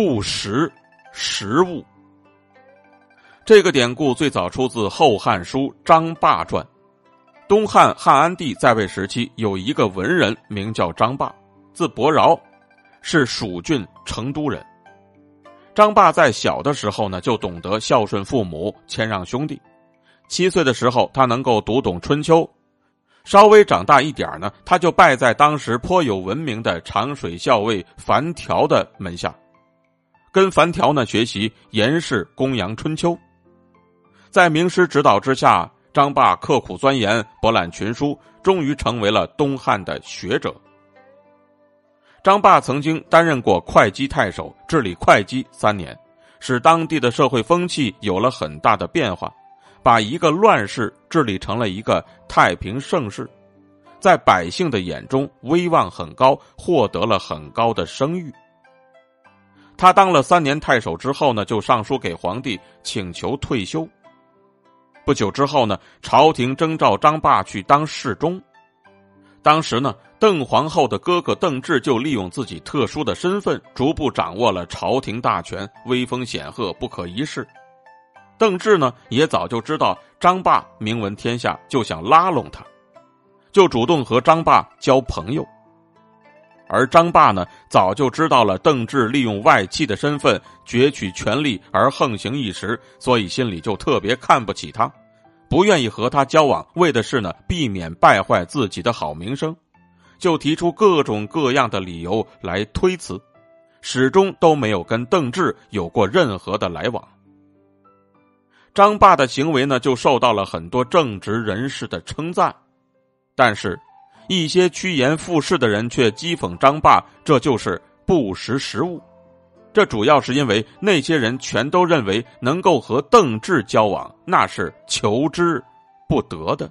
不识时务。这个典故最早出自《后汉书·张霸传》。东汉汉安帝在位时期，有一个文人名叫张霸，字伯饶，是蜀郡成都人。张霸在小的时候呢，就懂得孝顺父母、谦让兄弟。七岁的时候，他能够读懂《春秋》。稍微长大一点呢，他就拜在当时颇有闻名的长水校尉樊条的门下，跟樊条呢学习颜氏公羊春秋。在名师指导之下，张霸刻苦钻研，博览群书，终于成为了东汉的学者。张霸曾经担任过会稽太守，治理会稽三年，使当地的社会风气有了很大的变化，把一个乱世治理成了一个太平盛世，在百姓的眼中威望很高，获得了很高的声誉。他当了三年太守之后呢，就上书给皇帝请求退休。不久之后呢，朝廷征召张霸去当侍中。当时呢，邓皇后的哥哥邓志就利用自己特殊的身份，逐步掌握了朝廷大权，威风显赫，不可一世。邓志呢，也早就知道张霸名闻天下，就想拉拢他，就主动和张霸交朋友。而张霸呢，早就知道了邓志利用外戚的身份攫取权力而横行一时，所以心里就特别看不起他，不愿意和他交往，为的是呢避免败坏自己的好名声，就提出各种各样的理由来推辞，始终都没有跟邓志有过任何的来往。张霸的行为呢，就受到了很多正直人士的称赞，但是。一些趋炎附势的人却讥讽张霸，这就是不识时务。这主要是因为那些人全都认为能够和邓志交往，那是求之不得的。